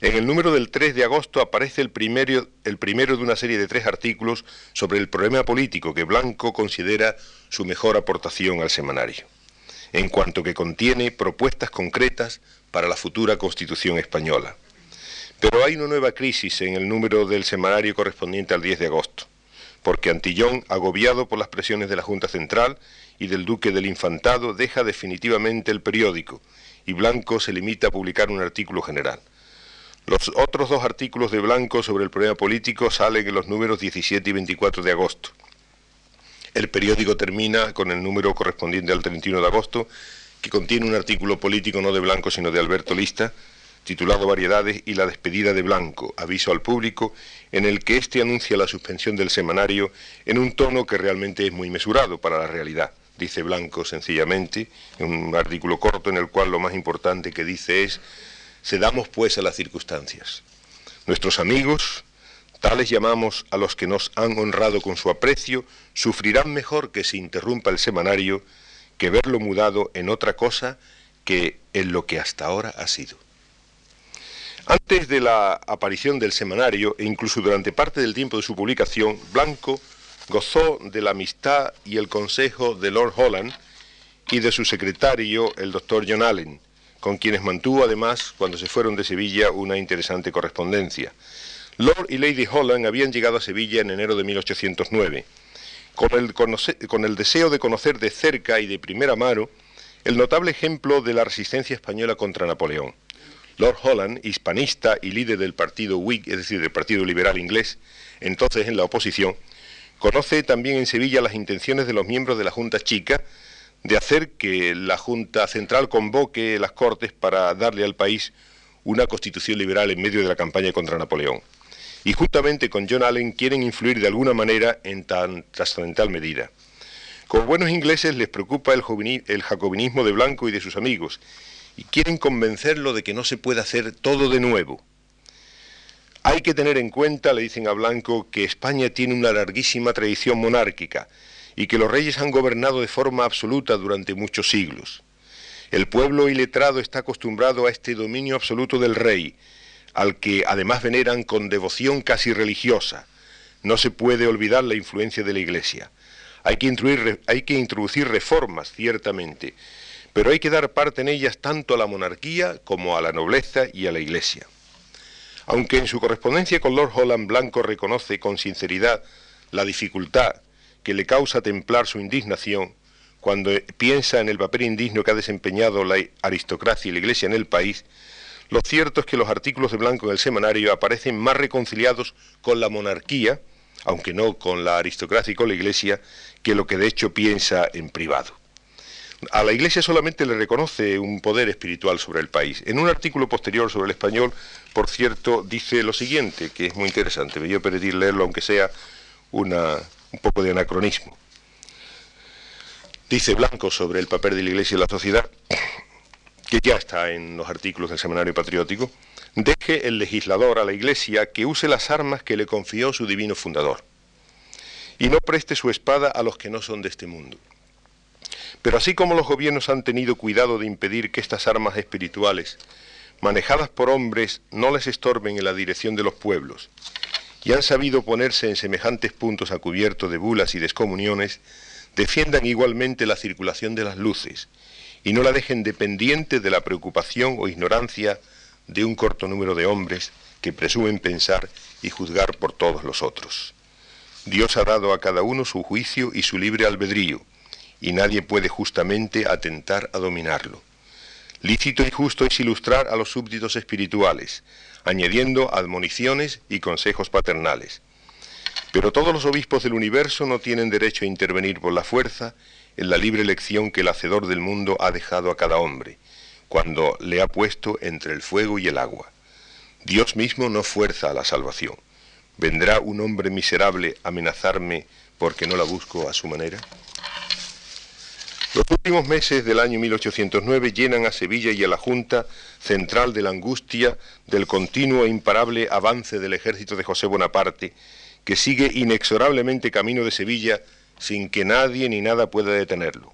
En el número del 3 de agosto aparece el primero, el primero de una serie de tres artículos sobre el problema político que Blanco considera su mejor aportación al semanario, en cuanto que contiene propuestas concretas para la futura Constitución española. Pero hay una nueva crisis en el número del semanario correspondiente al 10 de agosto, porque Antillón, agobiado por las presiones de la Junta Central y del Duque del Infantado, deja definitivamente el periódico y Blanco se limita a publicar un artículo general. Los otros dos artículos de Blanco sobre el problema político salen en los números 17 y 24 de agosto. El periódico termina con el número correspondiente al 31 de agosto, que contiene un artículo político no de Blanco, sino de Alberto Lista, titulado Variedades y la despedida de Blanco, aviso al público, en el que éste anuncia la suspensión del semanario en un tono que realmente es muy mesurado para la realidad. Dice Blanco sencillamente, en un artículo corto en el cual lo más importante que dice es Cedamos pues a las circunstancias. Nuestros amigos, tales llamamos a los que nos han honrado con su aprecio, sufrirán mejor que se interrumpa el semanario que verlo mudado en otra cosa que en lo que hasta ahora ha sido. Antes de la aparición del semanario e incluso durante parte del tiempo de su publicación, Blanco gozó de la amistad y el consejo de Lord Holland y de su secretario, el doctor John Allen, con quienes mantuvo además, cuando se fueron de Sevilla, una interesante correspondencia. Lord y Lady Holland habían llegado a Sevilla en enero de 1809. Con el, con el deseo de conocer de cerca y de primera mano el notable ejemplo de la resistencia española contra Napoleón. Lord Holland, hispanista y líder del partido Whig, es decir, del Partido Liberal Inglés, entonces en la oposición, conoce también en Sevilla las intenciones de los miembros de la Junta Chica de hacer que la Junta Central convoque las Cortes para darle al país una constitución liberal en medio de la campaña contra Napoleón. y juntamente con John Allen quieren influir de alguna manera en tan trascendental medida. Como buenos ingleses les preocupa el, el jacobinismo de Blanco y de sus amigos, y quieren convencerlo de que no se puede hacer todo de nuevo. Hay que tener en cuenta, le dicen a Blanco, que España tiene una larguísima tradición monárquica y que los reyes han gobernado de forma absoluta durante muchos siglos. El pueblo iletrado está acostumbrado a este dominio absoluto del rey, al que además veneran con devoción casi religiosa. No se puede olvidar la influencia de la Iglesia. Hay que, hay que introducir reformas, ciertamente, pero hay que dar parte en ellas tanto a la monarquía como a la nobleza y a la Iglesia. Aunque en su correspondencia con Lord Holland Blanco reconoce con sinceridad la dificultad que le causa templar su indignación cuando piensa en el papel indigno que ha desempeñado la aristocracia y la Iglesia en el país, lo cierto es que los artículos de Blanco en el semanario aparecen más reconciliados con la monarquía, aunque no con la aristocracia y con la Iglesia, que lo que de hecho piensa en privado. A la Iglesia solamente le reconoce un poder espiritual sobre el país. En un artículo posterior sobre el español, por cierto, dice lo siguiente, que es muy interesante. Me a permitir leerlo, aunque sea una, un poco de anacronismo. Dice Blanco sobre el papel de la Iglesia en la sociedad, que ya está en los artículos del Semanario Patriótico, deje el legislador a la Iglesia que use las armas que le confió su divino fundador, y no preste su espada a los que no son de este mundo. Pero así como los gobiernos han tenido cuidado de impedir que estas armas espirituales, manejadas por hombres, no les estorben en la dirección de los pueblos, y han sabido ponerse en semejantes puntos a cubierto de bulas y descomuniones, defiendan igualmente la circulación de las luces, y no la dejen dependiente de la preocupación o ignorancia de un corto número de hombres que presumen pensar y juzgar por todos los otros. Dios ha dado a cada uno su juicio y su libre albedrío, y nadie puede justamente atentar a dominarlo. Lícito y justo es ilustrar a los súbditos espirituales, añadiendo admoniciones y consejos paternales. Pero todos los obispos del universo no tienen derecho a intervenir por la fuerza en la libre elección que el Hacedor del mundo ha dejado a cada hombre, cuando le ha puesto entre el fuego y el agua. Dios mismo no fuerza a la salvación. ¿Vendrá un hombre miserable a amenazarme porque no la busco a su manera? Los últimos meses del año 1809 llenan a Sevilla y a la Junta central de la angustia del continuo e imparable avance del ejército de José Bonaparte, que sigue inexorablemente camino de Sevilla sin que nadie ni nada pueda detenerlo.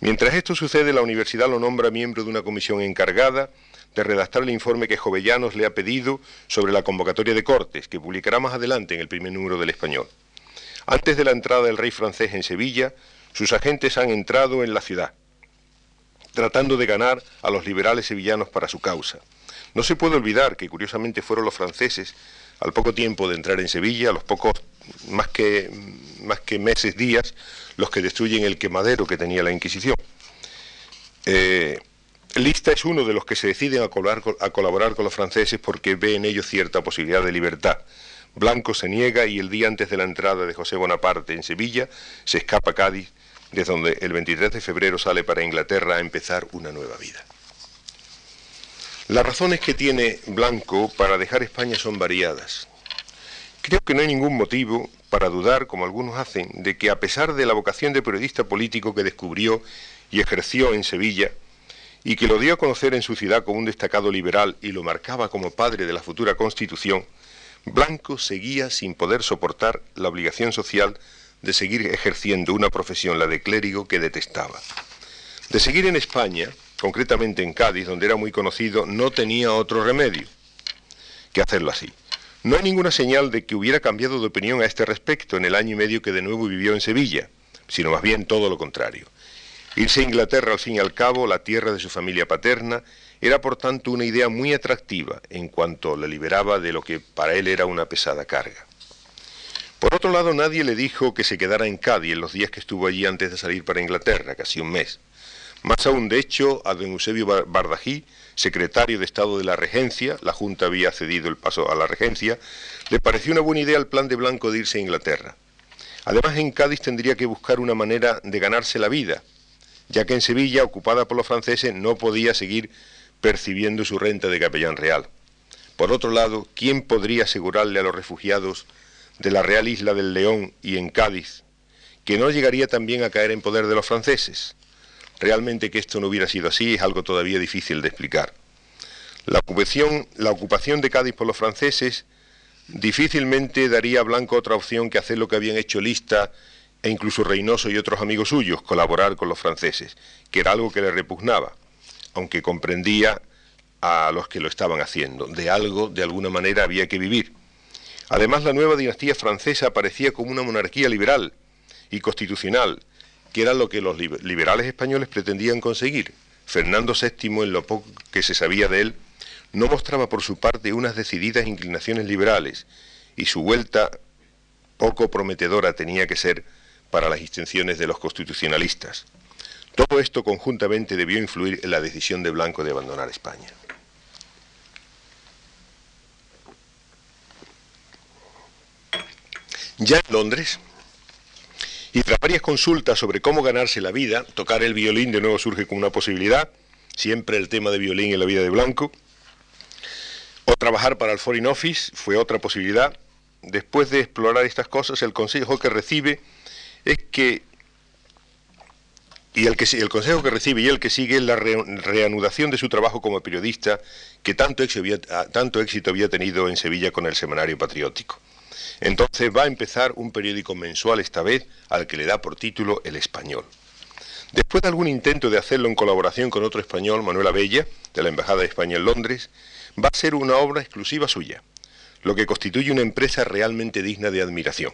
Mientras esto sucede, la universidad lo nombra miembro de una comisión encargada de redactar el informe que Jovellanos le ha pedido sobre la convocatoria de Cortes, que publicará más adelante en el primer número del Español. Antes de la entrada del rey francés en Sevilla, sus agentes han entrado en la ciudad, tratando de ganar a los liberales sevillanos para su causa. No se puede olvidar que curiosamente fueron los franceses, al poco tiempo de entrar en Sevilla, a los pocos, más que, más que meses, días, los que destruyen el quemadero que tenía la Inquisición. Eh, Lista es uno de los que se deciden a a colaborar con los franceses porque ve en ellos cierta posibilidad de libertad. Blanco se niega y el día antes de la entrada de José Bonaparte en Sevilla se escapa a Cádiz desde donde el 23 de febrero sale para Inglaterra a empezar una nueva vida. Las razones que tiene Blanco para dejar España son variadas. Creo que no hay ningún motivo para dudar, como algunos hacen, de que a pesar de la vocación de periodista político que descubrió y ejerció en Sevilla, y que lo dio a conocer en su ciudad como un destacado liberal y lo marcaba como padre de la futura Constitución, Blanco seguía sin poder soportar la obligación social de seguir ejerciendo una profesión, la de clérigo, que detestaba. De seguir en España, concretamente en Cádiz, donde era muy conocido, no tenía otro remedio que hacerlo así. No hay ninguna señal de que hubiera cambiado de opinión a este respecto en el año y medio que de nuevo vivió en Sevilla, sino más bien todo lo contrario. Irse a Inglaterra al fin y al cabo, la tierra de su familia paterna, era por tanto una idea muy atractiva en cuanto le liberaba de lo que para él era una pesada carga. Por otro lado, nadie le dijo que se quedara en Cádiz en los días que estuvo allí antes de salir para Inglaterra, casi un mes. Más aún, de hecho, a don Eusebio Bardají, secretario de Estado de la Regencia, la Junta había cedido el paso a la Regencia, le pareció una buena idea el plan de Blanco de irse a Inglaterra. Además, en Cádiz tendría que buscar una manera de ganarse la vida, ya que en Sevilla, ocupada por los franceses, no podía seguir percibiendo su renta de capellán real. Por otro lado, ¿quién podría asegurarle a los refugiados de la Real Isla del León y en Cádiz que no llegaría también a caer en poder de los franceses? Realmente que esto no hubiera sido así es algo todavía difícil de explicar. La ocupación, la ocupación de Cádiz por los franceses difícilmente daría a Blanco otra opción que hacer lo que habían hecho Lista e incluso Reynoso y otros amigos suyos, colaborar con los franceses, que era algo que le repugnaba, aunque comprendía a los que lo estaban haciendo. De algo, de alguna manera, había que vivir. Además, la nueva dinastía francesa aparecía como una monarquía liberal y constitucional, que era lo que los liberales españoles pretendían conseguir. Fernando VII, en lo poco que se sabía de él, no mostraba por su parte unas decididas inclinaciones liberales, y su vuelta poco prometedora tenía que ser para las intenciones de los constitucionalistas. Todo esto conjuntamente debió influir en la decisión de Blanco de abandonar España. Ya en Londres, y tras varias consultas sobre cómo ganarse la vida, tocar el violín de nuevo surge como una posibilidad, siempre el tema de violín en la vida de Blanco, o trabajar para el Foreign Office fue otra posibilidad. Después de explorar estas cosas, el consejo que recibe es que y el, que, el consejo que recibe y el que sigue es la reanudación de su trabajo como periodista que tanto tanto éxito había tenido en Sevilla con el Semanario Patriótico. Entonces va a empezar un periódico mensual esta vez al que le da por título El Español. Después de algún intento de hacerlo en colaboración con otro español, Manuel Abella, de la Embajada de España en Londres, va a ser una obra exclusiva suya, lo que constituye una empresa realmente digna de admiración.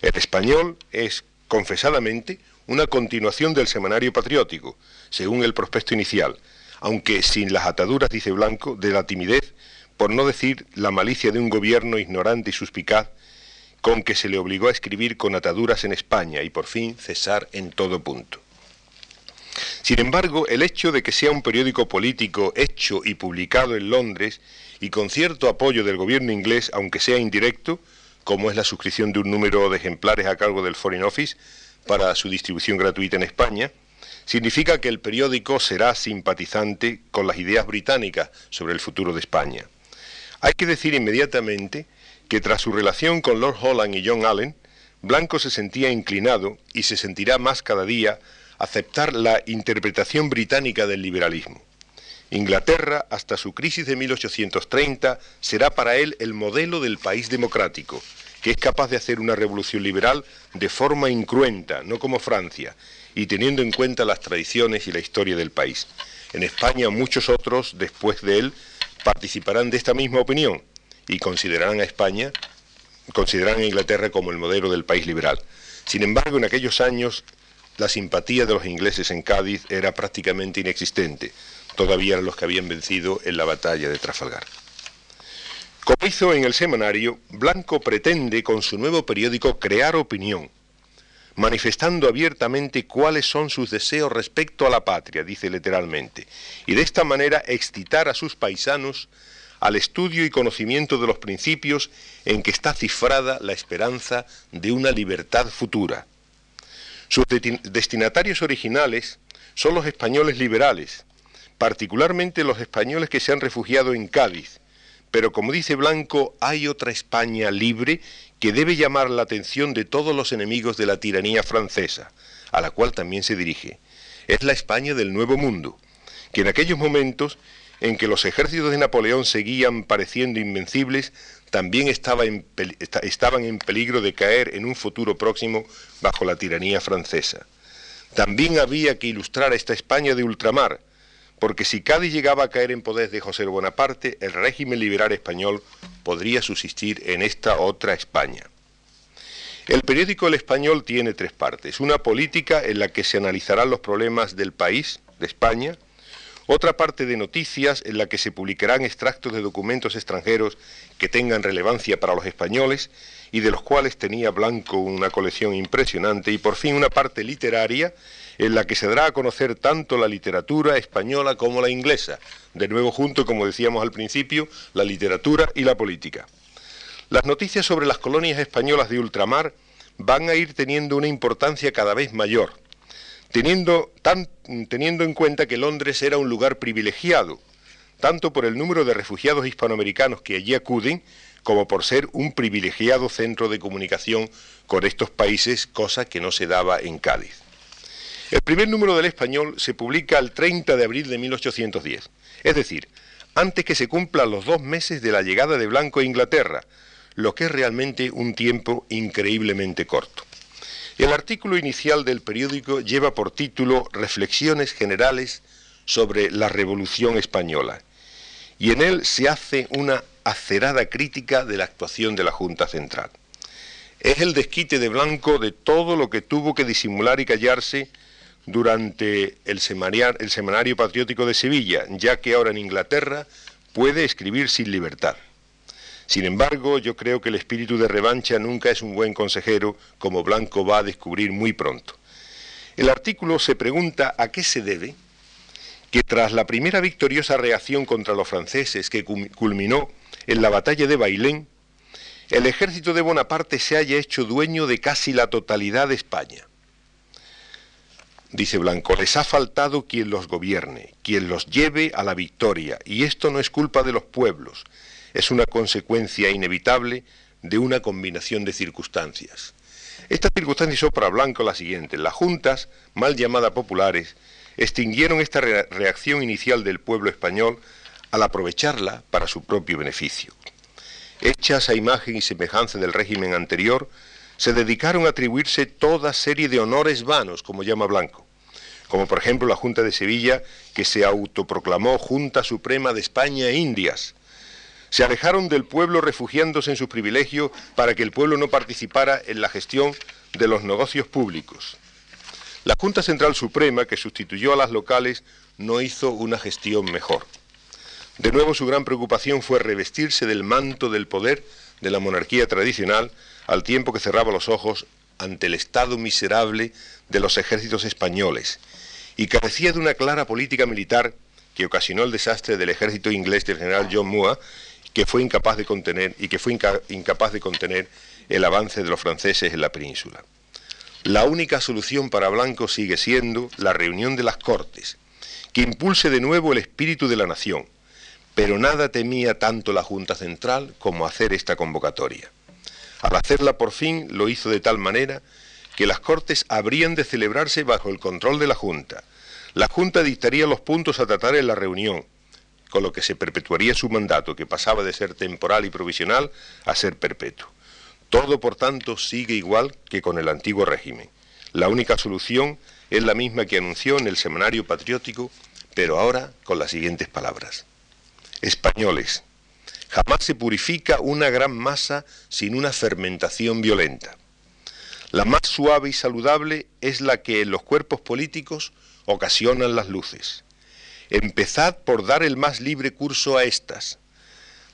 El español es, confesadamente, una continuación del semanario patriótico, según el prospecto inicial, aunque sin las ataduras, dice Blanco, de la timidez, por no decir la malicia de un gobierno ignorante y suspicaz con que se le obligó a escribir con ataduras en España y por fin cesar en todo punto. Sin embargo, el hecho de que sea un periódico político hecho y publicado en Londres y con cierto apoyo del gobierno inglés, aunque sea indirecto, como es la suscripción de un número de ejemplares a cargo del Foreign Office para su distribución gratuita en España, significa que el periódico será simpatizante con las ideas británicas sobre el futuro de España. Hay que decir inmediatamente que tras su relación con Lord Holland y John Allen, Blanco se sentía inclinado y se sentirá más cada día aceptar la interpretación británica del liberalismo. Inglaterra, hasta su crisis de 1830, será para él el modelo del país democrático, que es capaz de hacer una revolución liberal de forma incruenta, no como Francia, y teniendo en cuenta las tradiciones y la historia del país. En España muchos otros, después de él, participarán de esta misma opinión y considerarán a España, considerarán a Inglaterra como el modelo del país liberal. Sin embargo, en aquellos años la simpatía de los ingleses en Cádiz era prácticamente inexistente. Todavía eran los que habían vencido en la batalla de Trafalgar. Como hizo en el semanario, Blanco pretende con su nuevo periódico crear opinión, manifestando abiertamente cuáles son sus deseos respecto a la patria, dice literalmente, y de esta manera excitar a sus paisanos al estudio y conocimiento de los principios en que está cifrada la esperanza de una libertad futura. Sus destinatarios originales son los españoles liberales, particularmente los españoles que se han refugiado en Cádiz, pero como dice Blanco, hay otra España libre que debe llamar la atención de todos los enemigos de la tiranía francesa, a la cual también se dirige. Es la España del Nuevo Mundo, que en aquellos momentos en que los ejércitos de Napoleón seguían pareciendo invencibles, también estaban en peligro de caer en un futuro próximo bajo la tiranía francesa. También había que ilustrar a esta España de ultramar, porque si Cádiz llegaba a caer en poder de José Bonaparte, el régimen liberal español podría subsistir en esta otra España. El periódico El Español tiene tres partes. Una política en la que se analizarán los problemas del país, de España. Otra parte de noticias en la que se publicarán extractos de documentos extranjeros que tengan relevancia para los españoles y de los cuales tenía Blanco una colección impresionante. Y por fin una parte literaria en la que se dará a conocer tanto la literatura española como la inglesa, de nuevo junto, como decíamos al principio, la literatura y la política. Las noticias sobre las colonias españolas de ultramar van a ir teniendo una importancia cada vez mayor, teniendo, en cuenta que Londres era un lugar privilegiado, tanto por el número de refugiados hispanoamericanos que allí acuden, como por ser un privilegiado centro de comunicación con estos países, cosa que no se daba en Cádiz. El primer número del español se publica el 30 de abril de 1810, es decir, antes que se cumplan los dos meses de la llegada de Blanco a Inglaterra, lo que es realmente un tiempo increíblemente corto. El artículo inicial del periódico lleva por título Reflexiones generales sobre la Revolución Española, y en él se hace una acerada crítica de la actuación de la Junta Central. Es el desquite de Blanco de todo lo que tuvo que disimular y callarse durante el semanario, patriótico de Sevilla, ya que ahora en Inglaterra puede escribir sin libertad. Sin embargo, yo creo que el espíritu de revancha nunca es un buen consejero, como Blanco va a descubrir muy pronto. El artículo se pregunta a qué se debe que tras la primera victoriosa reacción contra los franceses que culminó en la batalla de Bailén, el ejército de Bonaparte se haya hecho dueño de casi la totalidad de España. Dice Blanco, les ha faltado quien los gobierne, quien los lleve a la victoria, y esto no es culpa de los pueblos, es una consecuencia inevitable de una combinación de circunstancias. Estas circunstancias son para Blanco las siguientes. Las juntas, mal llamadas populares, extinguieron esta reacción inicial del pueblo español al aprovecharla para su propio beneficio. Hechas a imagen y semejanza del régimen anterior, se dedicaron a atribuirse toda serie de honores vanos, como llama Blanco, como por ejemplo la Junta de Sevilla, que se autoproclamó Junta Suprema de España e Indias. Se alejaron del pueblo refugiándose en sus privilegios para que el pueblo no participara en la gestión de los negocios públicos. La Junta Central Suprema, que sustituyó a las locales, no hizo una gestión mejor. De nuevo su gran preocupación fue revestirse del manto del poder de la monarquía tradicional al tiempo que cerraba los ojos ante el estado miserable de los ejércitos españoles y carecía de una clara política militar que ocasionó el desastre del ejército inglés del general John Moore, que fue incapaz de contener y que fue incapaz de contener el avance de los franceses en la península. La única solución para Blanco sigue siendo la reunión de las Cortes, que impulse de nuevo el espíritu de la nación, pero nada temía tanto la Junta Central como hacer esta convocatoria. Al hacerla por fin lo hizo de tal manera que las Cortes habrían de celebrarse bajo el control de la Junta. La Junta dictaría los puntos a tratar en la reunión, con lo que se perpetuaría su mandato, que pasaba de ser temporal y provisional a ser perpetuo. Todo, por tanto, sigue igual que con el antiguo régimen. La única solución es la misma que anunció en el semanario patriótico, pero ahora con las siguientes palabras. Españoles, Jamás se purifica una gran masa sin una fermentación violenta. La más suave y saludable es la que en los cuerpos políticos ocasionan las luces. Empezad por dar el más libre curso a estas.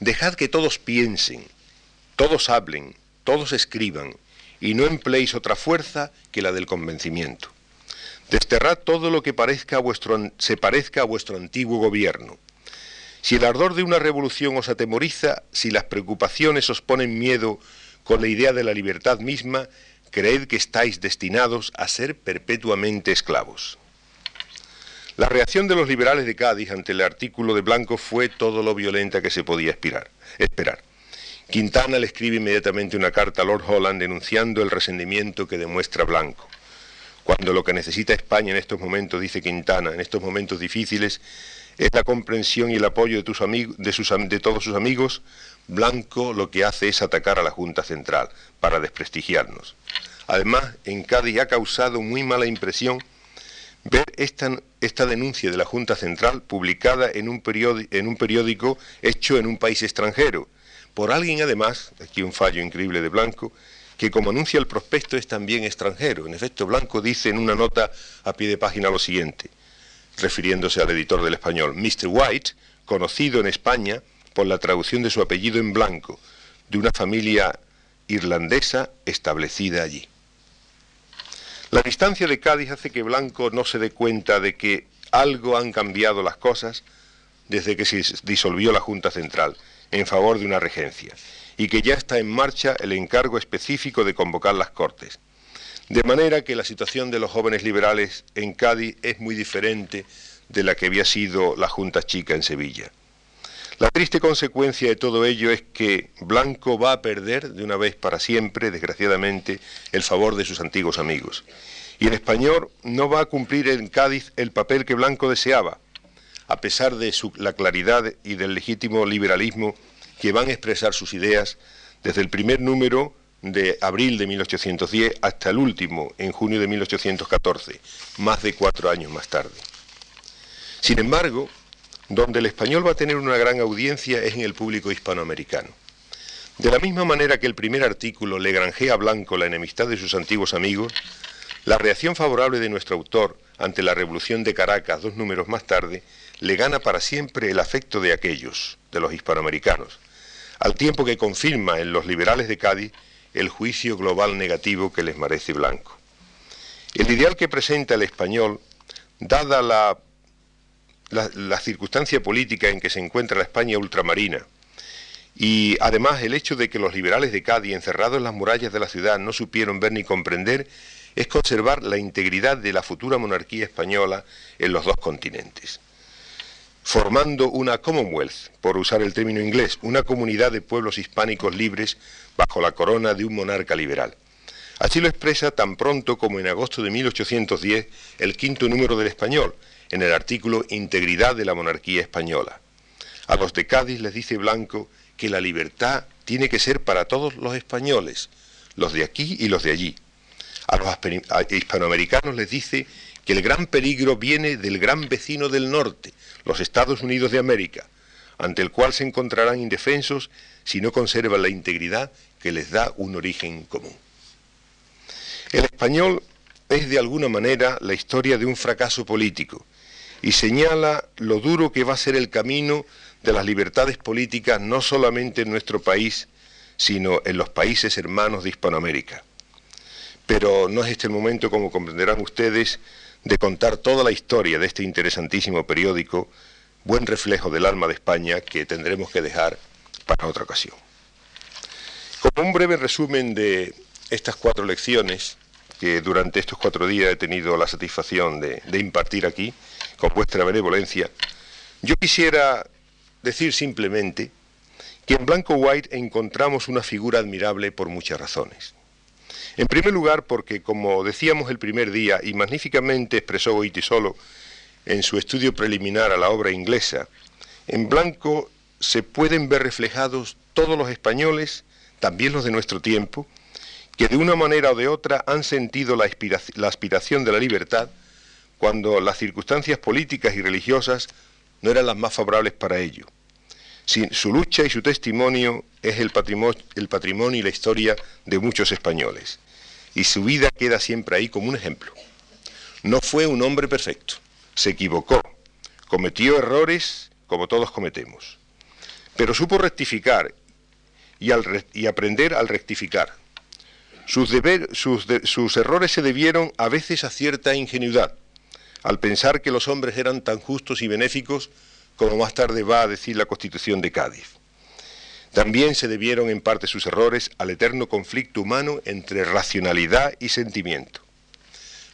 Dejad que todos piensen, todos hablen, todos escriban, y no empleéis otra fuerza que la del convencimiento. Desterrad todo lo que parezca vuestro, se parezca a vuestro antiguo gobierno. Si el ardor de una revolución os atemoriza, si las preocupaciones os ponen miedo con la idea de la libertad misma, creed que estáis destinados a ser perpetuamente esclavos. La reacción de los liberales de Cádiz ante el artículo de Blanco fue todo lo violenta que se podía esperar. Quintana le escribe inmediatamente una carta a Lord Holland denunciando el resentimiento que demuestra Blanco. Cuando lo que necesita España en estos momentos, dice Quintana, en estos momentos difíciles, es la comprensión y el apoyo de, de todos sus amigos, Blanco lo que hace es atacar a la Junta Central para desprestigiarnos. Además, en Cádiz ha causado muy mala impresión ver esta, denuncia de la Junta Central publicada en un, en un periódico hecho en un país extranjero, por alguien además, aquí un fallo increíble de Blanco, que como anuncia el prospecto es también extranjero. En efecto, Blanco dice en una nota a pie de página lo siguiente refiriéndose al editor del español, Mr. White, conocido en España por la traducción de su apellido en blanco, de una familia irlandesa establecida allí. La distancia de Cádiz hace que Blanco no se dé cuenta de que algo han cambiado las cosas desde que se disolvió la Junta Central en favor de una regencia y que ya está en marcha el encargo específico de convocar las Cortes. De manera que la situación de los jóvenes liberales en Cádiz es muy diferente de la que había sido la Junta Chica en Sevilla. La triste consecuencia de todo ello es que Blanco va a perder de una vez para siempre, desgraciadamente, el favor de sus antiguos amigos. Y el español no va a cumplir en Cádiz el papel que Blanco deseaba, a pesar de la claridad y del legítimo liberalismo que van a expresar sus ideas desde el primer número de abril de 1810 hasta el último, en junio de 1814, más de cuatro años más tarde. Sin embargo, donde el español va a tener una gran audiencia es en el público hispanoamericano. De la misma manera que el primer artículo le granjea a Blanco la enemistad de sus antiguos amigos, la reacción favorable de nuestro autor ante la revolución de Caracas dos números más tarde le gana para siempre el afecto de aquellos, de los hispanoamericanos, al tiempo que confirma en los liberales de Cádiz el juicio global negativo que les merece Blanco. El ideal que presenta el español, dada la, la, circunstancia política en que se encuentra la España ultramarina, y además el hecho de que los liberales de Cádiz, encerrados en las murallas de la ciudad, no supieron ver ni comprender, es conservar la integridad de la futura monarquía española en los dos continentes formando una Commonwealth, por usar el término inglés, una comunidad de pueblos hispánicos libres bajo la corona de un monarca liberal. Así lo expresa tan pronto como en agosto de 1810 el quinto número del español, en el artículo Integridad de la monarquía española. A los de Cádiz les dice Blanco que la libertad tiene que ser para todos los españoles, los de aquí y los de allí. A los hispanoamericanos les dice que el gran peligro viene del gran vecino del norte, los Estados Unidos de América, ante el cual se encontrarán indefensos si no conservan la integridad que les da un origen común. El español es de alguna manera la historia de un fracaso político y señala lo duro que va a ser el camino de las libertades políticas no solamente en nuestro país, sino en los países hermanos de Hispanoamérica. Pero no es este el momento, como comprenderán ustedes, de contar toda la historia de este interesantísimo periódico, buen reflejo del alma de España que tendremos que dejar para otra ocasión. Como un breve resumen de estas cuatro lecciones que durante estos cuatro días he tenido la satisfacción de, de impartir aquí, con vuestra benevolencia, yo quisiera decir simplemente que en Blanco White encontramos una figura admirable por muchas razones. En primer lugar, porque, como decíamos el primer día, y magníficamente expresó Solo en su estudio preliminar a la obra inglesa, en blanco se pueden ver reflejados todos los españoles, también los de nuestro tiempo, que de una manera o de otra han sentido la, aspiración de la libertad cuando las circunstancias políticas y religiosas no eran las más favorables para ello. su lucha y su testimonio es el patrimonio y la historia de muchos españoles y su vida queda siempre ahí como un ejemplo. No fue un hombre perfecto, se equivocó, cometió errores como todos cometemos, pero supo rectificar y, aprender al rectificar. Sus, sus errores se debieron a veces a cierta ingenuidad, al pensar que los hombres eran tan justos y benéficos como más tarde va a decir la Constitución de Cádiz. También se debieron en parte sus errores al eterno conflicto humano entre racionalidad y sentimiento.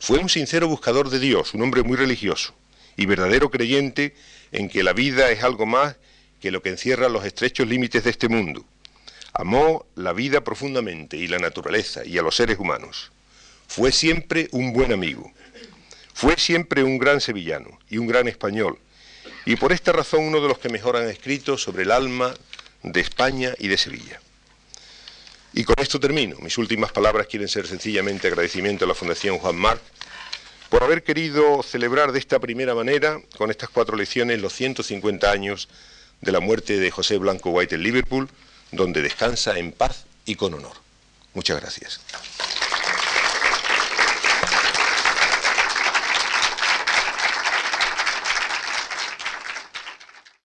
Fue un sincero buscador de Dios, un hombre muy religioso y verdadero creyente en que la vida es algo más que lo que encierra los estrechos límites de este mundo. Amó la vida profundamente y la naturaleza y a los seres humanos. Fue siempre un buen amigo. Fue siempre un gran sevillano y un gran español. Y por esta razón uno de los que mejor han escrito sobre el alma, de España y de Sevilla. Y con esto termino. Mis últimas palabras quieren ser sencillamente agradecimiento a la Fundación Juan Marc por haber querido celebrar de esta primera manera, con estas cuatro lecciones, los 150 años de la muerte de José Blanco White en Liverpool, donde descansa en paz y con honor. Muchas gracias.